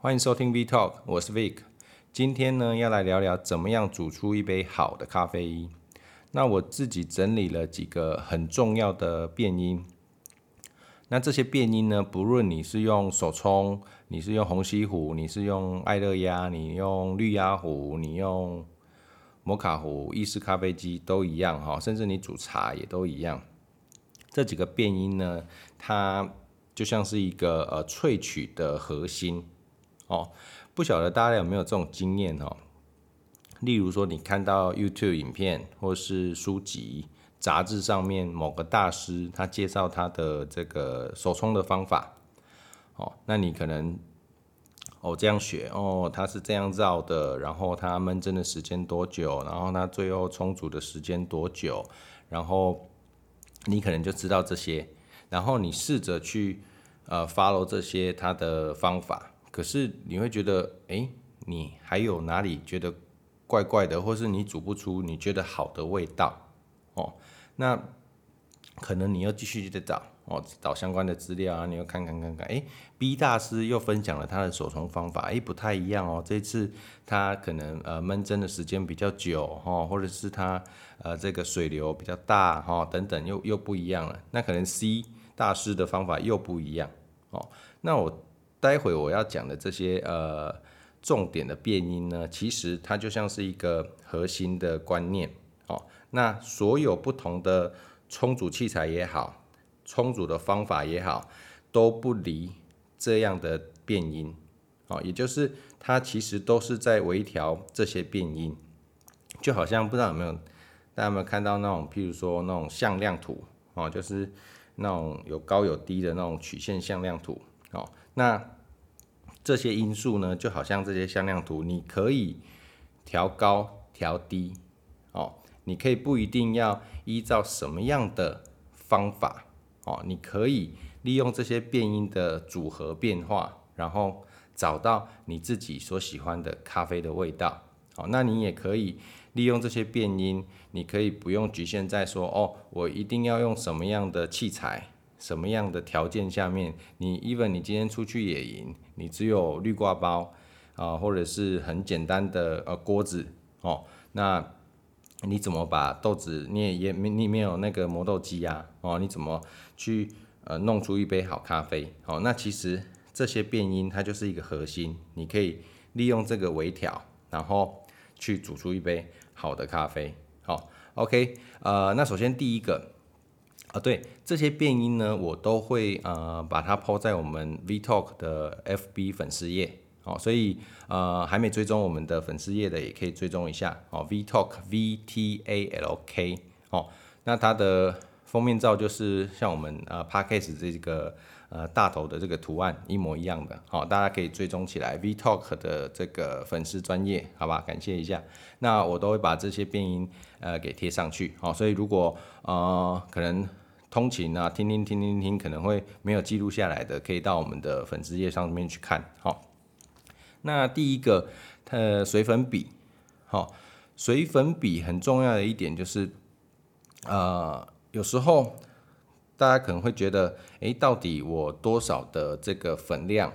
欢迎收听 V Talk，我是 Vic。今天呢，要来聊聊怎么样煮出一杯好的咖啡。那我自己整理了几个很重要的变因。那这些变因呢，不论你是用手冲，你是用虹吸壶，你是用爱乐压，你用绿压壶，你用摩卡壶、意式咖啡机都一样哈，甚至你煮茶也都一样。这几个变因呢，它就像是一个呃萃取的核心。哦，不晓得大家有没有这种经验哦？例如说，你看到 YouTube 影片，或是书籍、杂志上面某个大师他介绍他的这个手冲的方法，哦，那你可能哦这样学哦，他是这样绕的，然后他闷蒸的时间多久，然后他最后充足的时间多久，然后你可能就知道这些，然后你试着去呃 follow 这些他的方法。可是你会觉得，哎、你还有哪里觉得怪怪的，或是你煮不出你觉得好的味道哦？那可能你又继续在找哦，找相关的资料啊，你要看看看看，哎、，B 大师又分享了他的手冲方法，哎、不太一样哦。这次他可能呃闷蒸的时间比较久哈，或者是他呃这个水流比较大哈，等等又又不一样了。那可能 C 大师的方法又不一样哦。那我。待会我要讲的这些呃重点的变音呢，其实它就像是一个核心的观念哦。那所有不同的冲煮器材也好，冲煮的方法也好，都不离这样的变音哦。也就是它其实都是在微调这些变音，就好像不知道有没有大家有没有看到那种，譬如说那种向量图哦，就是那种有高有低的那种曲线向量图哦。那这些因素呢，就好像这些向量图，你可以调高、调低，哦，你可以不一定要依照什么样的方法，哦，你可以利用这些变音的组合变化，然后找到你自己所喜欢的咖啡的味道，哦，那你也可以利用这些变音，你可以不用局限在说，哦，我一定要用什么样的器材。什么样的条件下面，你 even 你今天出去野营，你只有绿挂包啊，或者是很简单的呃锅子哦，那你怎么把豆子，你也也没你没有那个磨豆机呀，哦，你怎么去呃弄出一杯好咖啡？哦，那其实这些变因它就是一个核心，你可以利用这个微调，然后去煮出一杯好的咖啡。好，OK，呃，那首先第一个。啊，对这些变音呢，我都会呃把它抛在我们 V Talk 的 FB 粉丝页，哦，所以呃还没追踪我们的粉丝页的也可以追踪一下。哦，V Talk V T A L K 哦，那它的封面照就是像我们呃 Podcast 这个呃大头的这个图案一模一样的，好，大家可以追踪起来 V Talk 的这个粉丝专业，好吧，感谢一下，那我都会把这些变音呃给贴上去，好，所以如果呃可能。通勤啊，听听听听听，可能会没有记录下来的，可以到我们的粉丝页上面去看。好，那第一个，呃，水粉笔，好，水粉笔很重要的一点就是，呃，有时候大家可能会觉得，哎，到底我多少的这个粉量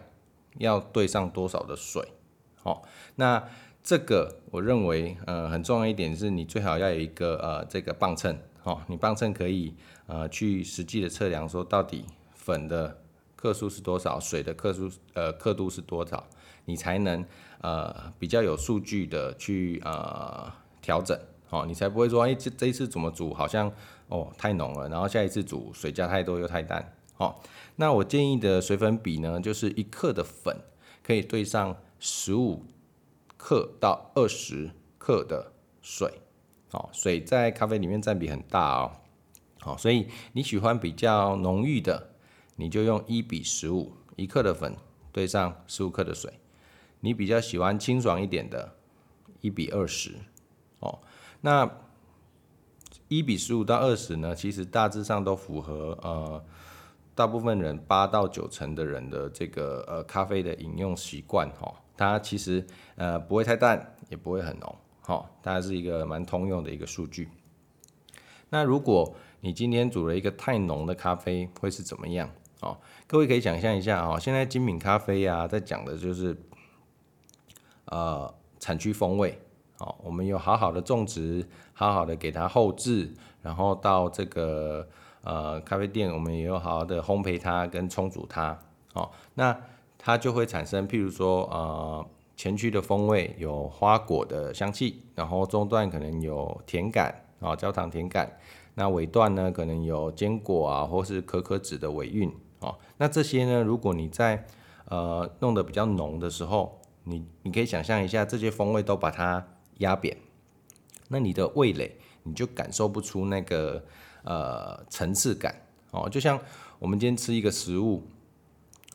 要兑上多少的水？好，那这个我认为，呃，很重要一点是你最好要有一个呃这个磅秤。哦，你磅秤可以呃去实际的测量，说到底粉的克数是多少，水的克数呃刻度是多少，你才能呃比较有数据的去呃调整，哦，你才不会说，哎，这这一次怎么煮好像哦太浓了，然后下一次煮水加太多又太淡，哦，那我建议的水粉比呢，就是一克的粉可以兑上十五克到二十克的水。哦，水在咖啡里面占比很大哦，好，所以你喜欢比较浓郁的，你就用一比十五，一克的粉兑上十五克的水。你比较喜欢清爽一点的，一比二十。哦，那一比十五到二十呢，其实大致上都符合呃大部分人八到九成的人的这个呃咖啡的饮用习惯哈，它其实呃不会太淡，也不会很浓。好，大概是一个蛮通用的一个数据。那如果你今天煮了一个太浓的咖啡，会是怎么样？哦，各位可以想象一下哦，现在精品咖啡啊，在讲的就是呃产区风味。哦，我们有好好的种植，好好的给它后制，然后到这个呃咖啡店，我们也有好好的烘焙它跟冲煮它。哦，那它就会产生，譬如说呃前区的风味有花果的香气，然后中段可能有甜感，啊焦糖甜感，那尾段呢可能有坚果啊或是可可脂的尾韵。哦，那这些呢，如果你在呃弄得比较浓的时候，你你可以想象一下，这些风味都把它压扁，那你的味蕾你就感受不出那个呃层次感哦。就像我们今天吃一个食物，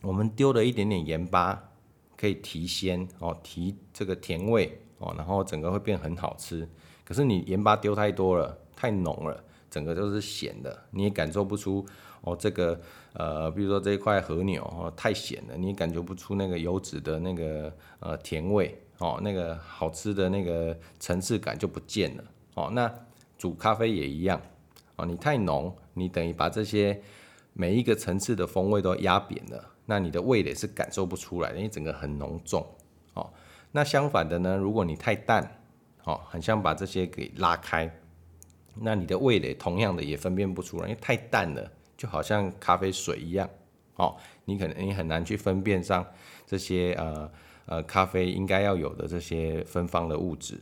我们丢了一点点盐巴，可以提鲜哦，提这个甜味哦，然后整个会变很好吃。可是你盐巴丢太多了，太浓了，整个都是咸的，你也感受不出哦。这个呃，比如说这一块和牛哦，太咸了，你也感觉不出那个油脂的那个呃甜味。哦，那个好吃的那个层次感就不见了。哦，那煮咖啡也一样。哦，你太浓，你等于把这些每一个层次的风味都压扁了，那你的味蕾是感受不出来的，因为整个很浓重。哦，那相反的呢，如果你太淡，哦，很像把这些给拉开，那你的味蕾同样的也分辨不出来，因为太淡了，就好像咖啡水一样。哦，你可能你很难去分辨上这些呃。呃，咖啡应该要有的这些芬芳的物质，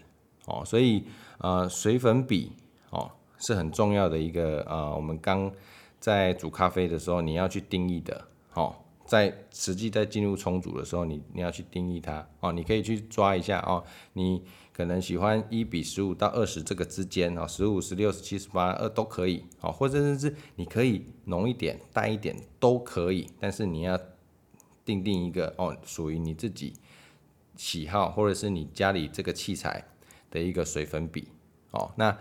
哦，所以呃，水粉比哦是很重要的一个呃，我们刚在煮咖啡的时候你要去定义的，哦，在实际在进入冲煮的时候，你你要去定义它，哦，你可以去抓一下哦，你可能喜欢一比十五到二十这个之间哦，十五、十六、十七、十八，二，都可以，哦，或者甚至你可以浓一点、淡一点都可以，但是你要定定一个哦，属于你自己。喜好或者是你家里这个器材的一个水粉比哦，那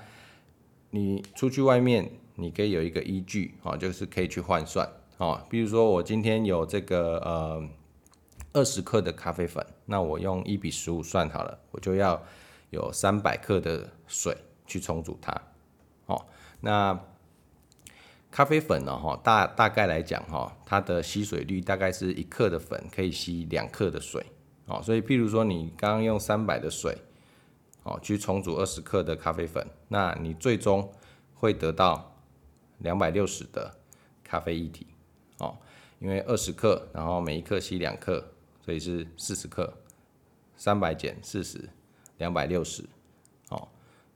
你出去外面你可以有一个依据哦，就是可以去换算哦。比如说我今天有这个呃二十克的咖啡粉，那我用一比十五算好了，我就要有三百克的水去冲煮它哦。那咖啡粉呢哈，大大概来讲哈，它的吸水率大概是一克的粉可以吸两克的水。哦，所以譬如说你刚刚用三百的水，哦，去冲煮二十克的咖啡粉，那你最终会得到两百六十的咖啡液体，哦，因为二十克，然后每一克吸两克，所以是四十克，三百减四十，两百六十，哦，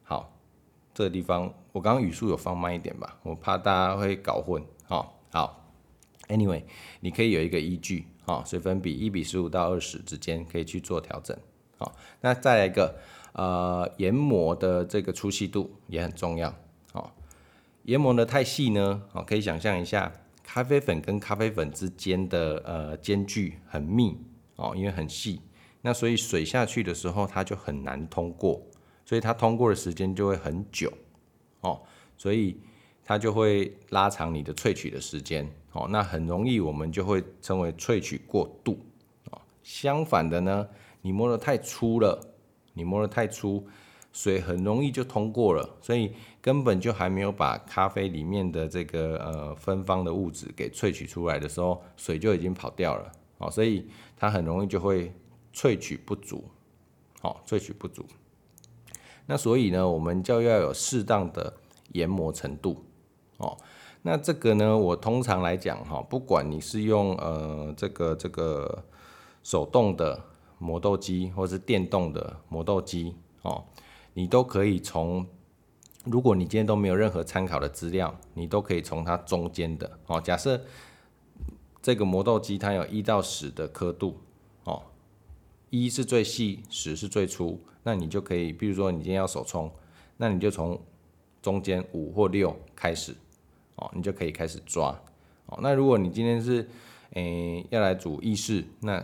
好，这个地方我刚刚语速有放慢一点吧，我怕大家会搞混，哦，好，Anyway，你可以有一个依据。哦，水粉比一比十五到二十之间可以去做调整。好，那再来一个，呃，研磨的这个粗细度也很重要。哦，研磨的太细呢，哦，可以想象一下，咖啡粉跟咖啡粉之间的呃间距很密，哦，因为很细，那所以水下去的时候它就很难通过，所以它通过的时间就会很久。哦，所以它就会拉长你的萃取的时间。哦，那很容易我们就会称为萃取过度。哦，相反的呢，你磨得太粗了，你磨得太粗，水很容易就通过了，所以根本就还没有把咖啡里面的这个呃芬芳的物质给萃取出来的时候，水就已经跑掉了。哦，所以它很容易就会萃取不足。哦，萃取不足。那所以呢，我们就要有适当的研磨程度。哦。那这个呢，我通常来讲哈，不管你是用呃这个这个手动的磨豆机，或是电动的磨豆机哦，你都可以从，如果你今天都没有任何参考的资料，你都可以从它中间的哦，假设这个磨豆机它有一到十的刻度哦，一是最细，十是最粗，那你就可以，比如说你今天要手冲，那你就从中间五或六开始。哦，你就可以开始抓。哦，那如果你今天是，诶、要来煮意式，那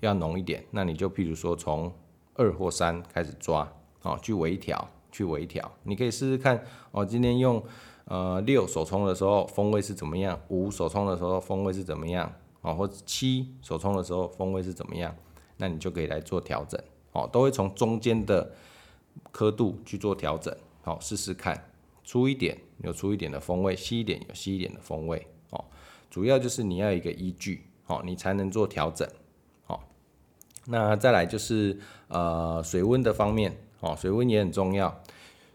要浓一点，那你就譬如说从二或三开始抓，哦，去微调，去微调。你可以试试看，哦，今天用呃六手冲的时候风味是怎么样，五手冲的时候风味是怎么样，哦，或者七手冲的时候风味是怎么样，那你就可以来做调整。哦，都会从中间的刻度去做调整，好，试试看。粗一点有粗一点的风味，细一点有细一点的风味哦。主要就是你要一个依据哦，你才能做调整哦。那再来就是呃水温的方面哦，水温也很重要。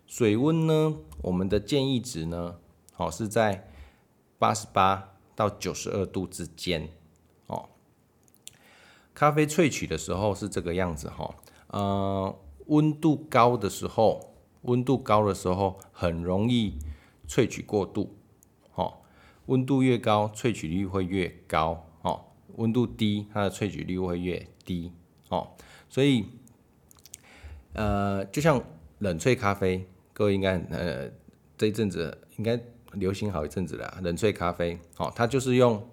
水温呢，我们的建议值呢，哦是在八十八到九十二度之间哦。咖啡萃取的时候是这个样子哈，呃，温度高的时候，温度高的时候很容易萃取过度，哦，温度越高，萃取率会越高，哦，温度低，它的萃取率会越低，哦，所以，呃，就像冷萃咖啡。各位应该呃这一阵子应该流行好一阵子了，冷萃咖啡，哦，它就是用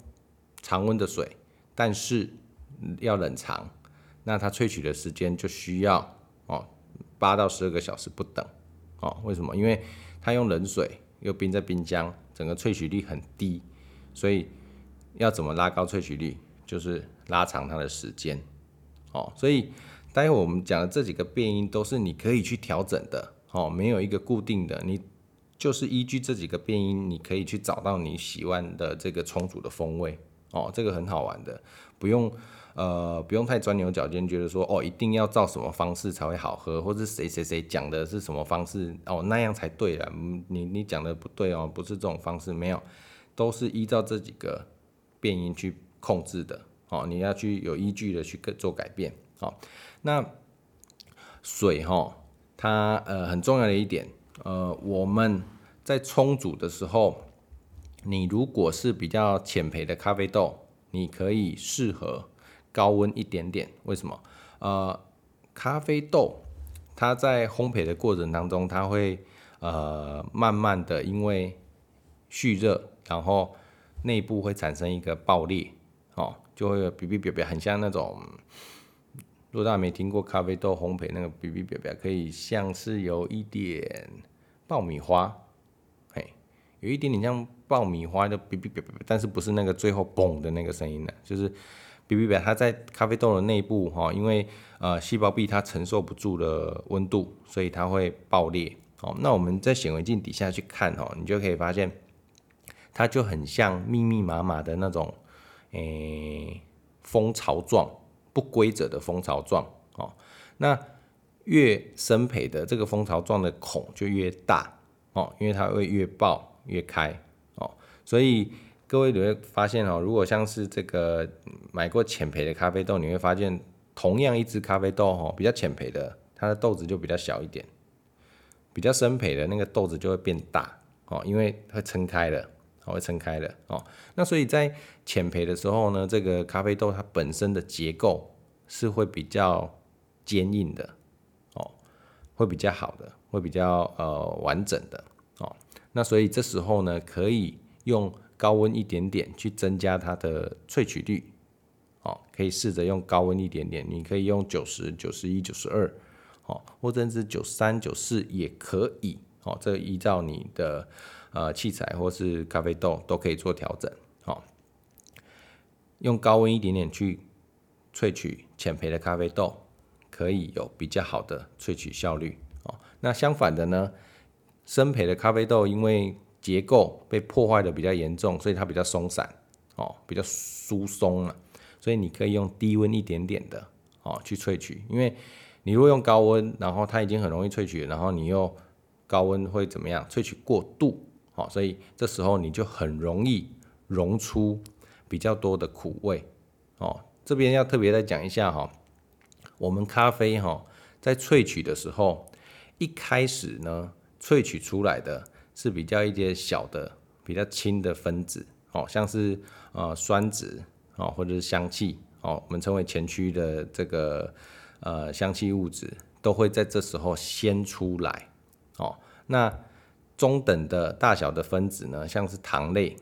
常温的水，但是要冷藏，那它萃取的时间就需要哦八到十二个小时不等，哦，为什么？因为它用冷水又冰在冰箱，整个萃取率很低，所以要怎么拉高萃取率，就是拉长它的时间，哦，所以待会我们讲的这几个变音都是你可以去调整的。哦，没有一个固定的，你就是依据这几个变音，你可以去找到你喜欢的这个冲煮的风味。哦，这个很好玩的，不用呃不用太钻牛角尖，觉得说哦一定要照什么方式才会好喝，或是谁谁谁讲的是什么方式哦那样才对了。你你讲的不对哦，不是这种方式，没有，都是依照这几个变音去控制的。哦，你要去有依据的去做改变。哦，那水哈。哦它呃很重要的一点，呃我们在冲煮的时候，你如果是比较浅焙的咖啡豆，你可以适合高温一点点。为什么？呃，咖啡豆它在烘焙的过程当中，它会呃慢慢的因为蓄热，然后内部会产生一个爆裂，哦，就会哔哔哔哔，很像那种。如果大家没听过咖啡豆烘焙那个哔哔哔哔，可以像是有一点爆米花，嘿，有一点点像爆米花的哔哔哔哔，但是不是那个最后嘣的那个声音呢？就是哔哔哔，它在咖啡豆的内部哈，因为呃细胞壁它承受不住的温度，所以它会爆裂。哦，那我们在显微镜底下去看哦，你就可以发现，它就很像密密麻麻的那种诶蜂巢状。不规则的蜂巢状哦，那越深培的这个蜂巢状的孔就越大哦，因为它会越爆越开哦，所以各位你会发现哦，如果像是这个买过浅焙的咖啡豆，你会发现同样一只咖啡豆哦，比较浅焙的，它的豆子就比较小一点，比较深焙的那个豆子就会变大哦，因为它撑开了。会撑开的哦，那所以在浅焙的时候呢，这个咖啡豆它本身的结构是会比较坚硬的哦，会比较好的，会比较呃完整的哦。那所以这时候呢，可以用高温一点点去增加它的萃取率哦，可以试着用高温一点点，你可以用九十九十一九十二哦，或者是九三九四也可以哦，这依照你的。呃，器材或是咖啡豆都可以做调整，哦，用高温一点点去萃取浅焙的咖啡豆，可以有比较好的萃取效率，哦。那相反的呢，深焙的咖啡豆因为结构被破坏的比较严重，所以它比较松散，哦，比较疏松了，所以你可以用低温一点点的，哦，去萃取，因为你如果用高温，然后它已经很容易萃取，然后你又高温会怎么样？萃取过度。哦，所以这时候你就很容易溶出比较多的苦味。哦，这边要特别再讲一下哈，我们咖啡哈在萃取的时候，一开始呢萃取出来的是比较一些小的、比较轻的分子，哦，像是呃酸酯哦，或者是香气哦，我们称为前驱的这个呃香气物质，都会在这时候先出来。哦，那。中等的大小的分子呢，像是糖类，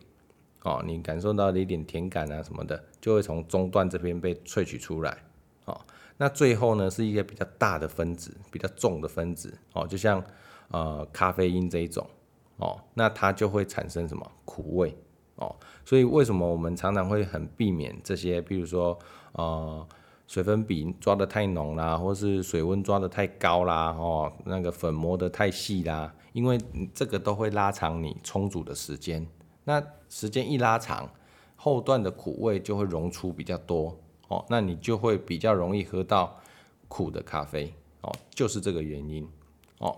哦，你感受到的一点甜感啊什么的，就会从中段这边被萃取出来，哦，那最后呢是一些比较大的分子，比较重的分子，哦，就像呃咖啡因这一种，哦，那它就会产生什么苦味，哦，所以为什么我们常常会很避免这些，比如说呃。水粉比抓得太浓啦，或是水温抓得太高啦，哦，那个粉磨得太细啦，因为这个都会拉长你冲煮的时间。那时间一拉长，后段的苦味就会溶出比较多哦，那你就会比较容易喝到苦的咖啡哦，就是这个原因哦。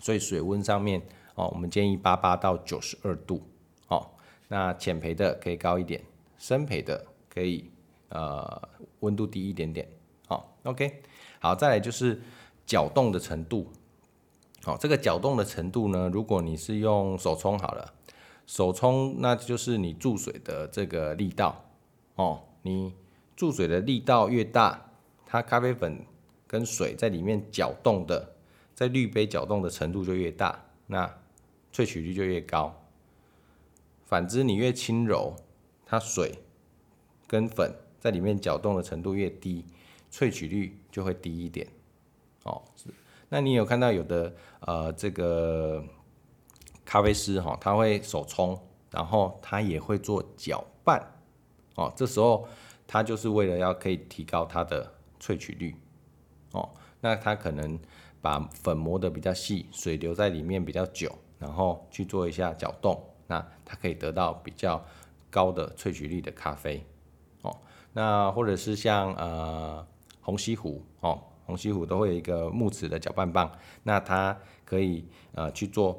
所以水温上面哦，我们建议八八到九十二度哦。那浅焙的可以高一点，深焙的可以呃温度低一点点。好，OK，好，再来就是搅动的程度。好，这个搅动的程度呢，如果你是用手冲好了，手冲那就是你注水的这个力道哦，你。注水的力道越大，它咖啡粉跟水在里面搅动的，在滤杯搅动的程度就越大，那萃取率就越高。反之，你越轻柔，它水跟粉在里面搅动的程度越低，萃取率就会低一点。哦，是。那你有看到有的呃这个咖啡师哈，他会手冲，然后他也会做搅拌。哦，这时候。它就是为了要可以提高它的萃取率，哦，那它可能把粉磨得比较细，水留在里面比较久，然后去做一下搅动，那它可以得到比较高的萃取率的咖啡，哦，那或者是像呃虹吸壶，哦，虹吸壶都会有一个木质的搅拌棒，那它可以呃去做。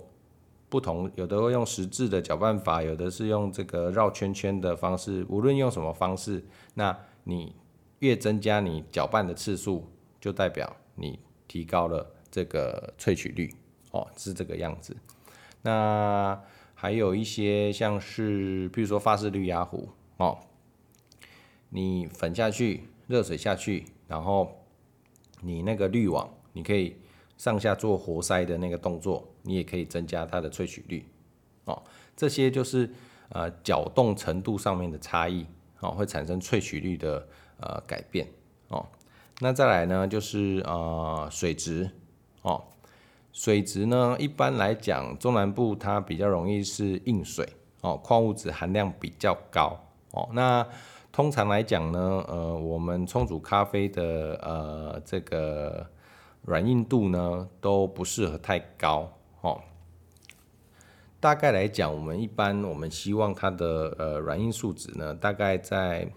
不同，有的会用十字的搅拌法，有的是用这个绕圈圈的方式。无论用什么方式，那你越增加你搅拌的次数，就代表你提高了这个萃取率哦，是这个样子。那还有一些像是，比如说法式滤压壶哦，你粉下去，热水下去，然后你那个滤网，你可以。上下做活塞的那个动作，你也可以增加它的萃取率，哦，这些就是呃搅动程度上面的差异，哦，会产生萃取率的呃改变，哦，那再来呢就是呃水质，哦，水质呢一般来讲中南部它比较容易是硬水，哦，矿物质含量比较高，哦，那通常来讲呢，呃，我们冲煮咖啡的呃这个。软硬度呢都不适合太高哦。大概来讲，我们一般我们希望它的呃软硬素质呢，大概在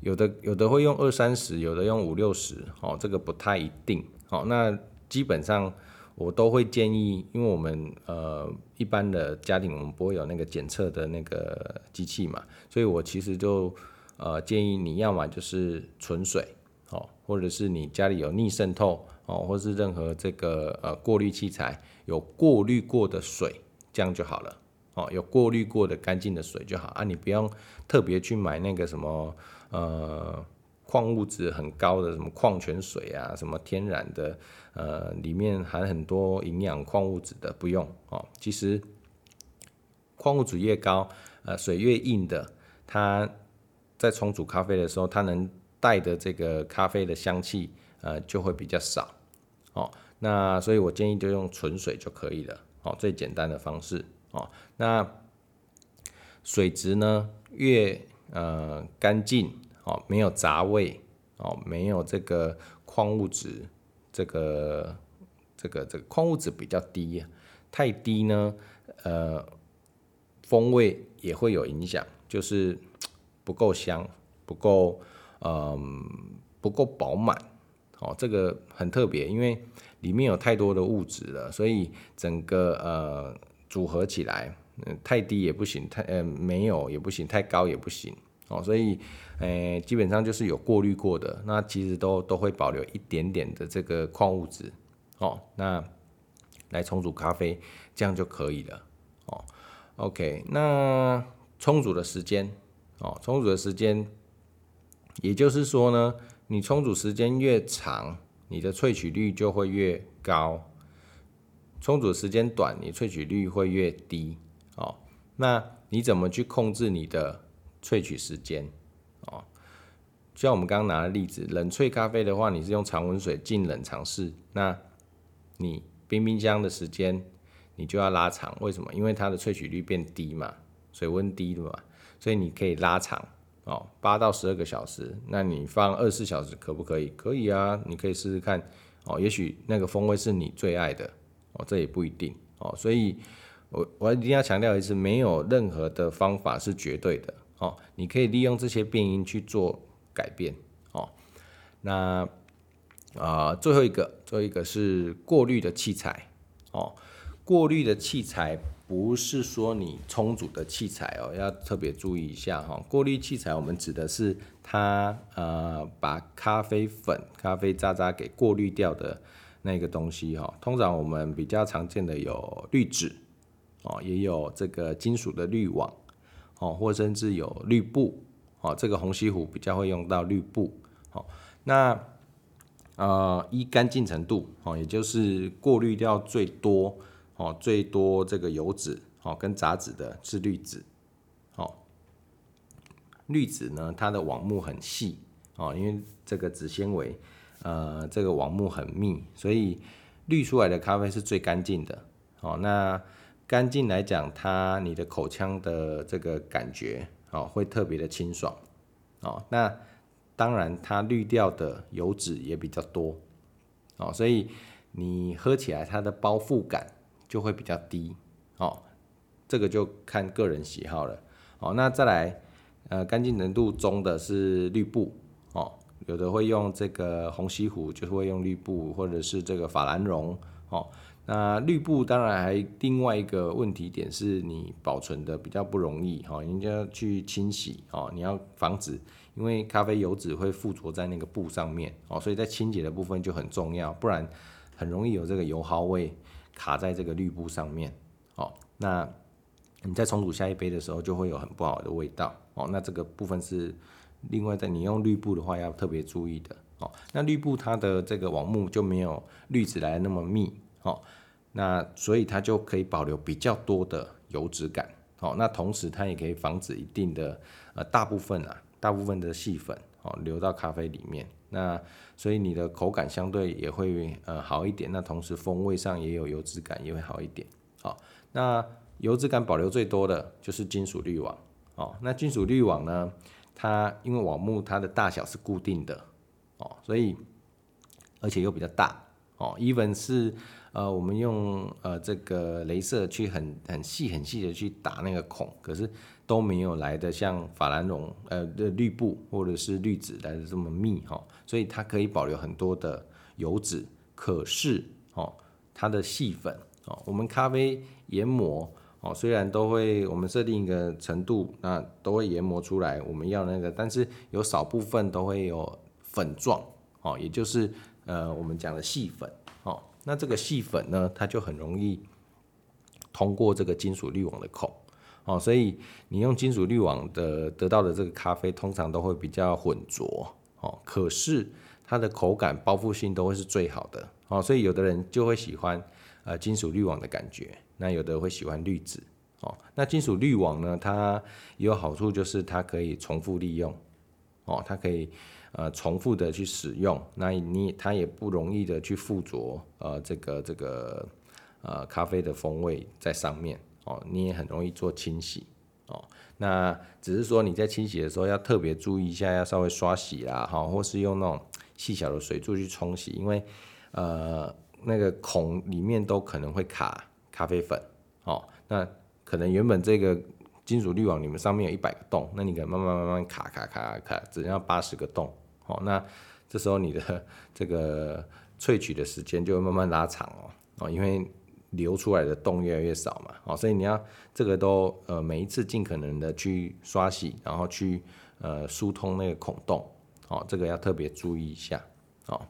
有的有的会用二三十，有的用五六十哦，这个不太一定哦。那基本上我都会建议，因为我们呃一般的家庭我们不会有那个检测的那个机器嘛，所以我其实就呃建议你要么就是纯水哦，或者是你家里有逆渗透。哦，或是任何这个呃过滤器材有过滤过的水，这样就好了。哦，有过滤过的干净的水就好啊，你不用特别去买那个什么呃矿物质很高的什么矿泉水啊，什么天然的呃里面含很多营养矿物质的，不用哦。其实矿物质越高，呃水越硬的，它在冲煮咖啡的时候，它能带的这个咖啡的香气呃就会比较少。哦，那所以我建议就用纯水就可以了，哦，最简单的方式，哦，那水质呢越呃干净，哦，没有杂味，哦，没有这个矿物质，这个这个这个矿物质比较低，太低呢，呃，风味也会有影响，就是不够香，不够，嗯、不够饱满。哦，这个很特别，因为里面有太多的物质了，所以整个呃组合起来，太低也不行，太呃没有也不行，太高也不行。哦，所以呃基本上就是有过滤过的，那其实都都会保留一点点的这个矿物质。哦，那来冲煮咖啡，这样就可以了。哦，OK，那冲煮的时间，哦，冲煮的时间，也就是说呢。你冲煮时间越长，你的萃取率就会越高；冲煮时间短，你萃取率会越低。哦，那你怎么去控制你的萃取时间？哦，就像我们刚刚拿的例子，冷萃咖啡的话，你是用常温水进冷藏室，那你冰冰箱的时间你就要拉长。为什么？因为它的萃取率变低嘛，水温低的嘛，所以你可以拉长。哦，八到十二个小时，那你放二十四小时可不可以？可以啊，你可以试试看。哦，也许那个风味是你最爱的。哦，这也不一定。哦，所以我我一定要强调一次，没有任何的方法是绝对的。哦，你可以利用这些变因去做改变哦。那啊、最后一个，最后一个是过滤的器材哦。过滤的器材不是说你充足的器材哦，要特别注意一下哈、哦。过滤器材我们指的是它呃把咖啡粉、咖啡渣渣给过滤掉的那个东西哈、哦。通常我们比较常见的有滤纸哦，也有这个金属的滤网哦，或甚至有滤布哦。这个虹吸壶比较会用到滤布哦。那呃，一干净程度哦，也就是过滤掉最多哦，最多这个油脂哦跟杂质的是滤纸哦。滤纸呢，它的网目很细哦，因为这个纸纤维呃，这个网目很密，所以滤出来的咖啡是最干净的哦。那干净来讲，它你的口腔的这个感觉哦，会特别的清爽。哦。那当然，它滤掉的油脂也比较多，哦，所以你喝起来它的包覆感就会比较低，哦，这个就看个人喜好了，哦，那再来，呃，干净程度中的是滤布，哦，有的会用这个虹吸壶，就是会用滤布，或者是这个法兰绒，哦，那滤布当然还另外一个问题点是你保存的比较不容易，哈，人家去清洗，哦，你要防止。因为咖啡油脂会附着在那个布上面哦，所以在清洁的部分就很重要，不然很容易有这个油耗味卡在这个滤布上面哦。那你在冲煮下一杯的时候就会有很不好的味道哦。那这个部分是另外在你用滤布的话要特别注意的哦。那滤布它的这个网目就没有滤纸来的那么密哦，那所以它就可以保留比较多的油脂感哦。那同时它也可以防止一定的呃大部分啊。大部分的细粉哦流到咖啡里面，那所以你的口感相对也会呃好一点，那同时风味上也有油脂感也会好一点。好，那油脂感保留最多的就是金属滤网哦。那金属滤网呢，它因为网目它的大小是固定的哦，所以而且又比较大哦，even 是呃我们用呃这个镭射去很很细很细的去打那个孔，可是。都没有来的像法兰绒呃的滤布或者是滤纸来的这么密哈，所以它可以保留很多的油脂。可是哦，它的细粉哦，我们咖啡研磨哦，虽然都会我们设定一个程度，那都会研磨出来我们要那个，但是有少部分都会有粉状哦，也就是呃我们讲的细粉哦，那这个细粉呢，它就很容易通过这个金属滤网的孔。哦，所以你用金属滤网的得到的这个咖啡，通常都会比较浑浊哦。可是它的口感包覆性都会是最好的哦。所以有的人就会喜欢呃金属滤网的感觉，那有的会喜欢滤纸哦。那金属滤网呢，它也有好处，就是它可以重复利用哦，它可以呃重复的去使用，那你它也不容易的去附着呃这个这个呃咖啡的风味在上面。哦，你也很容易做清洗哦。那只是说你在清洗的时候要特别注意一下，要稍微刷洗啦，哈，或是用那种细小的水柱去冲洗，因为呃那个孔里面都可能会卡咖啡粉哦。那可能原本这个金属滤网里面上面有一百个洞，那你可能慢慢慢慢卡卡卡卡，只要八十个洞哦。那这时候你的 这个萃取的时间就会慢慢拉长哦哦，因为。流出来的洞越来越少嘛，哦，所以你要这个都呃每一次尽可能的去刷洗，然后去呃疏通那个孔洞，哦，这个要特别注意一下，哦。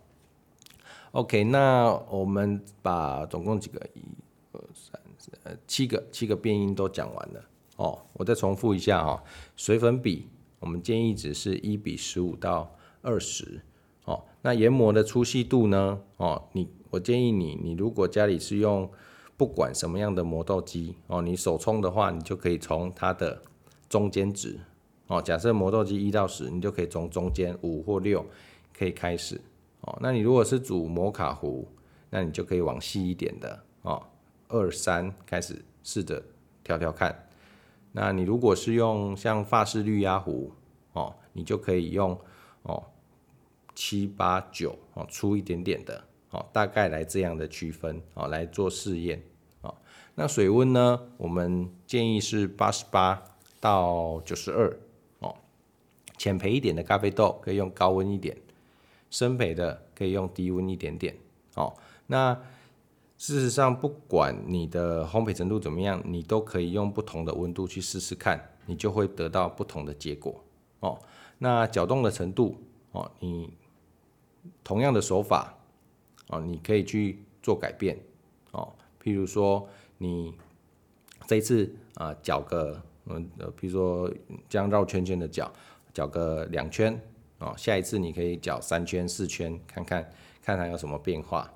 OK，那我们把总共几个一二三四呃七个七个变音都讲完了，哦，我再重复一下哈，水粉比我们建议值是一比十五到二十，哦，那研磨的粗细度呢，哦，你我建议你你如果家里是用不管什么样的磨豆机哦，你手冲的话，你就可以从它的中间值哦。假设磨豆机一到十，你就可以从中间五或六可以开始哦。那你如果是煮摩卡壶，那你就可以往细一点的哦，二三开始试着调调看。那你如果是用像法式滤压壶哦，你就可以用哦七八九哦粗一点点的。哦，大概来这样的区分哦，来做试验哦。那水温呢？我们建议是八十八到九十二哦。浅焙一点的咖啡豆可以用高温一点。深焙的可以用低温一点点哦。那事实上，不管你的烘焙程度怎么样，你都可以用不同的温度去试试看，你就会得到不同的结果哦。那搅动的程度哦，你同样的手法哦，你可以去做改变哦。譬如说，你这一次啊搅个嗯呃，譬如说这样绕圈圈的搅，搅个两圈哦，下一次你可以搅三圈、四圈，看看看它有什么变化。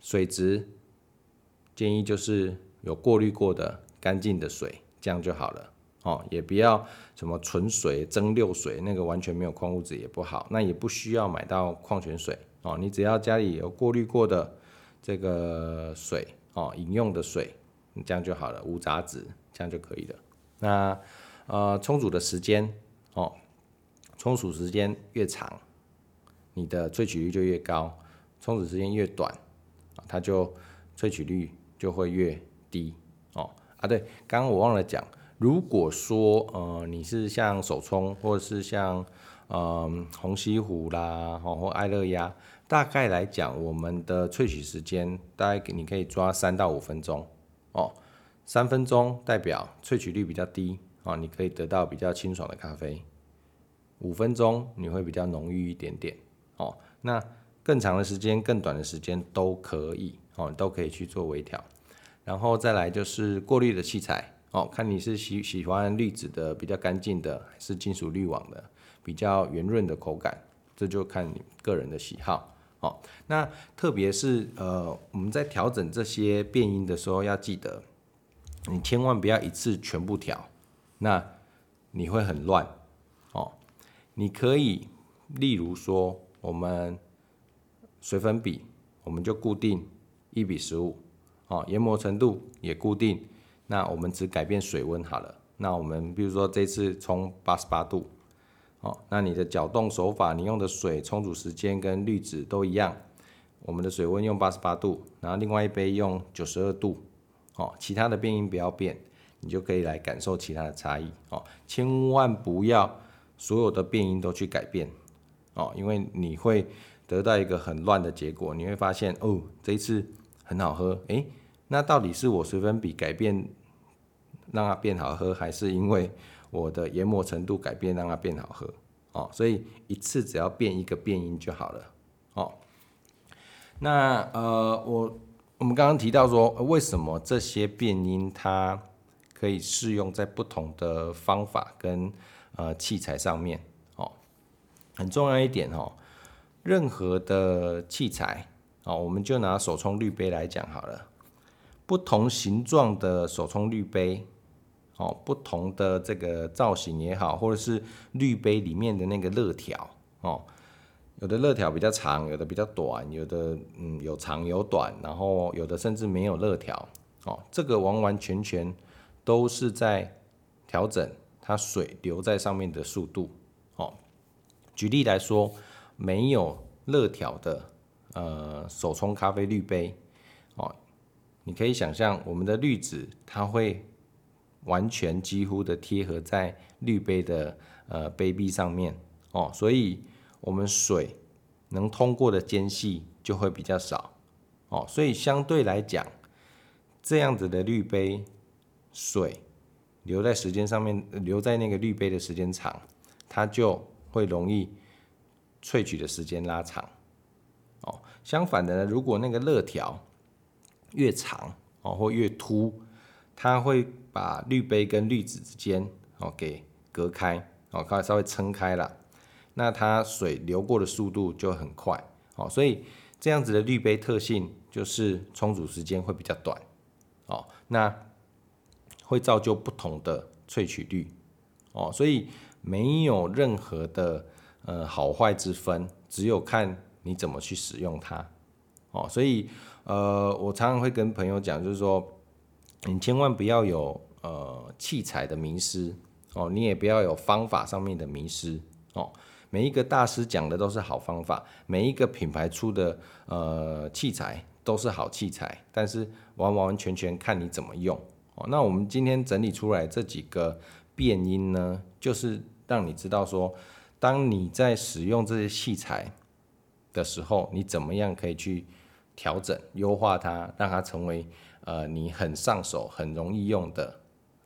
水质建议就是有过滤过的干净的水，这样就好了哦。也不要什么纯水、蒸馏水，那个完全没有矿物质也不好。那也不需要买到矿泉水哦，你只要家里有过滤过的这个水哦，饮用的水，这样就好了，无杂质，这样就可以了。那呃，冲煮的时间哦，冲煮时间越长，你的萃取率就越高；冲煮时间越短。它就萃取率就会越低哦啊，对，刚刚我忘了讲，如果说呃你是像手冲或者是像嗯鸿溪湖啦，哦或爱乐压，大概来讲，我们的萃取时间大概你可以抓三到五分钟哦，三分钟代表萃取率比较低哦，你可以得到比较清爽的咖啡，五分钟你会比较浓郁一点点哦，那。更长的时间、更短的时间都可以哦，都可以去做微调。然后再来就是过滤的器材哦，看你是喜喜欢滤纸的比较干净的，还是金属滤网的比较圆润的口感，这就看你个人的喜好哦。那特别是呃，我们在调整这些变音的时候，要记得你千万不要一次全部调，那你会很乱哦。你可以例如说我们。水粉比我们就固定一比十五，哦，研磨程度也固定，那我们只改变水温好了。那我们比如说这次冲八十八度，哦，那你的搅动手法，你用的水冲煮时间跟滤纸都一样，我们的水温用八十八度，然后另外一杯用九十二度，哦，其他的变因不要变，你就可以来感受其他的差异，哦，千万不要所有的变因都去改变，哦，因为你会。得到一个很乱的结果，你会发现哦，这一次很好喝，诶，那到底是我水粉比改变让它变好喝，还是因为我的研磨程度改变让它变好喝？哦，所以一次只要变一个变音就好了。哦，那呃，我我们刚刚提到说，为什么这些变音它可以适用在不同的方法跟呃器材上面？哦，很重要一点哦。任何的器材，哦，我们就拿手冲滤杯来讲好了。不同形状的手冲滤杯，哦，不同的这个造型也好，或者是滤杯里面的那个热条，哦，有的热条比较长，有的比较短，有的嗯有长有短，然后有的甚至没有热条，哦，这个完完全全都是在调整它水流在上面的速度，哦，举例来说。没有热条的呃手冲咖啡滤杯哦，你可以想象我们的滤纸它会完全几乎的贴合在滤杯的呃杯壁上面哦，所以我们水能通过的间隙就会比较少哦，所以相对来讲，这样子的滤杯水留在时间上面，留在那个滤杯的时间长，它就会容易。萃取的时间拉长，哦，相反的呢，如果那个肋条越长哦，或越凸，它会把滤杯跟滤纸之间哦给隔开哦，它稍微撑开了，那它水流过的速度就很快哦，所以这样子的滤杯特性就是冲煮时间会比较短哦，那会造就不同的萃取率哦，所以没有任何的。呃，好坏之分，只有看你怎么去使用它，哦，所以呃，我常常会跟朋友讲，就是说，你千万不要有呃器材的迷失，哦，你也不要有方法上面的迷失，哦，每一个大师讲的都是好方法，每一个品牌出的呃器材都是好器材，但是完完全全看你怎么用，哦，那我们今天整理出来这几个变音呢，就是让你知道说。当你在使用这些器材的时候，你怎么样可以去调整、优化它，让它成为呃你很上手、很容易用的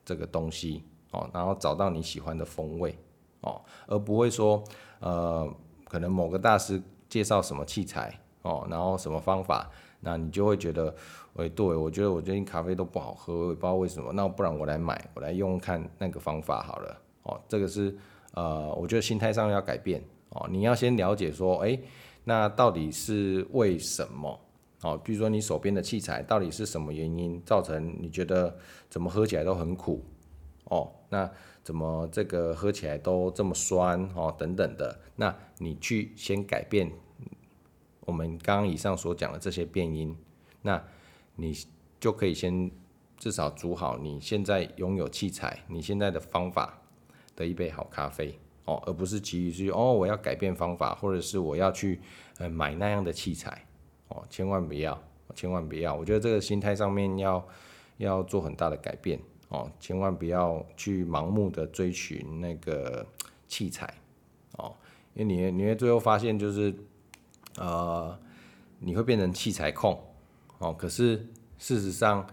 这个东西哦，然后找到你喜欢的风味哦，而不会说呃可能某个大师介绍什么器材哦，然后什么方法，那你就会觉得，哎，对，我觉得我最近咖啡都不好喝，我也不知道为什么，那不然我来买，我来用看那个方法好了哦，这个是呃，我觉得心态上要改变哦，你要先了解说，哎，那到底是为什么？哦，比如说你手边的器材到底是什么原因造成你觉得怎么喝起来都很苦哦？那怎么这个喝起来都这么酸哦？等等的，那你去先改变我们刚刚以上所讲的这些变因，那你就可以先至少煮好你现在拥有器材、你现在的方法的一杯好咖啡哦，而不是急于去哦，我要改变方法，或者是我要去呃买那样的器材。哦，千万不要，千万不要！我觉得这个心态上面要要做很大的改变哦，千万不要去盲目的追寻那个器材哦，因为你你会最后发现就是呃，你会变成器材控哦。可是事实上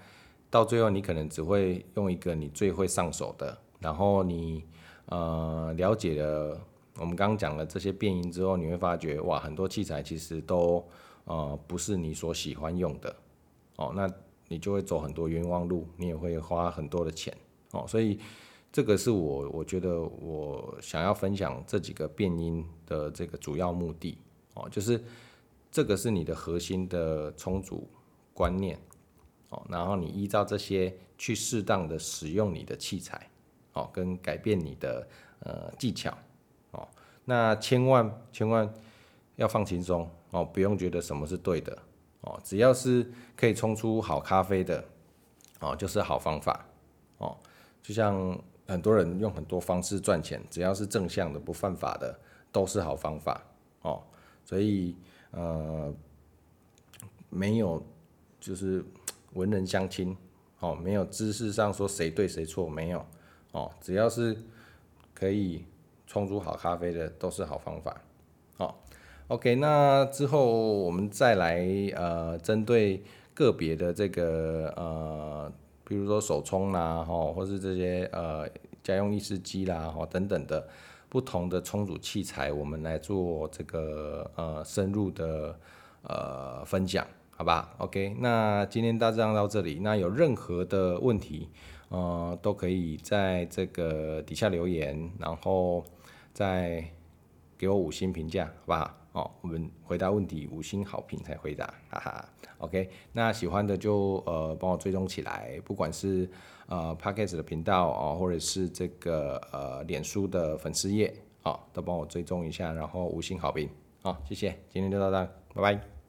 到最后你可能只会用一个你最会上手的，然后你呃了解了我们刚刚讲的这些变音之后，你会发觉哇，很多器材其实都。呃，不是你所喜欢用的，哦，那你就会走很多冤枉路，你也会花很多的钱，哦，所以这个是我我觉得我想要分享这几个变音的这个主要目的，哦，就是这个是你的核心的充足观念，哦，然后你依照这些去适当的使用你的器材，哦，跟改变你的呃技巧，哦，那千万千万要放轻松。哦，不用觉得什么是对的哦，只要是可以冲出好咖啡的哦，就是好方法哦。就像很多人用很多方式赚钱，只要是正向的、不犯法的，都是好方法哦。所以呃，没有就是 文人相轻哦，没有知识上说谁对谁错，没有哦。只要是可以冲煮好咖啡的，都是好方法哦。OK，那之后我们再来呃，针对个别的这个呃，比如说手冲啦，吼，或是这些呃家用意式机啦，吼等等的不同的冲煮器材，我们来做这个呃深入的呃分享，好吧？OK，那今天大致上到这里，那有任何的问题，呃，都可以在这个底下留言，然后再给我五星评价，好不好？哦，我们回答问题五星好评才回答，哈哈。OK，那喜欢的就呃帮我追踪起来，不管是呃 Podcast 的频道哦，或者是这个呃脸书的粉丝页，哦，都帮我追踪一下，然后五星好评，好，谢谢，今天就到这，拜拜。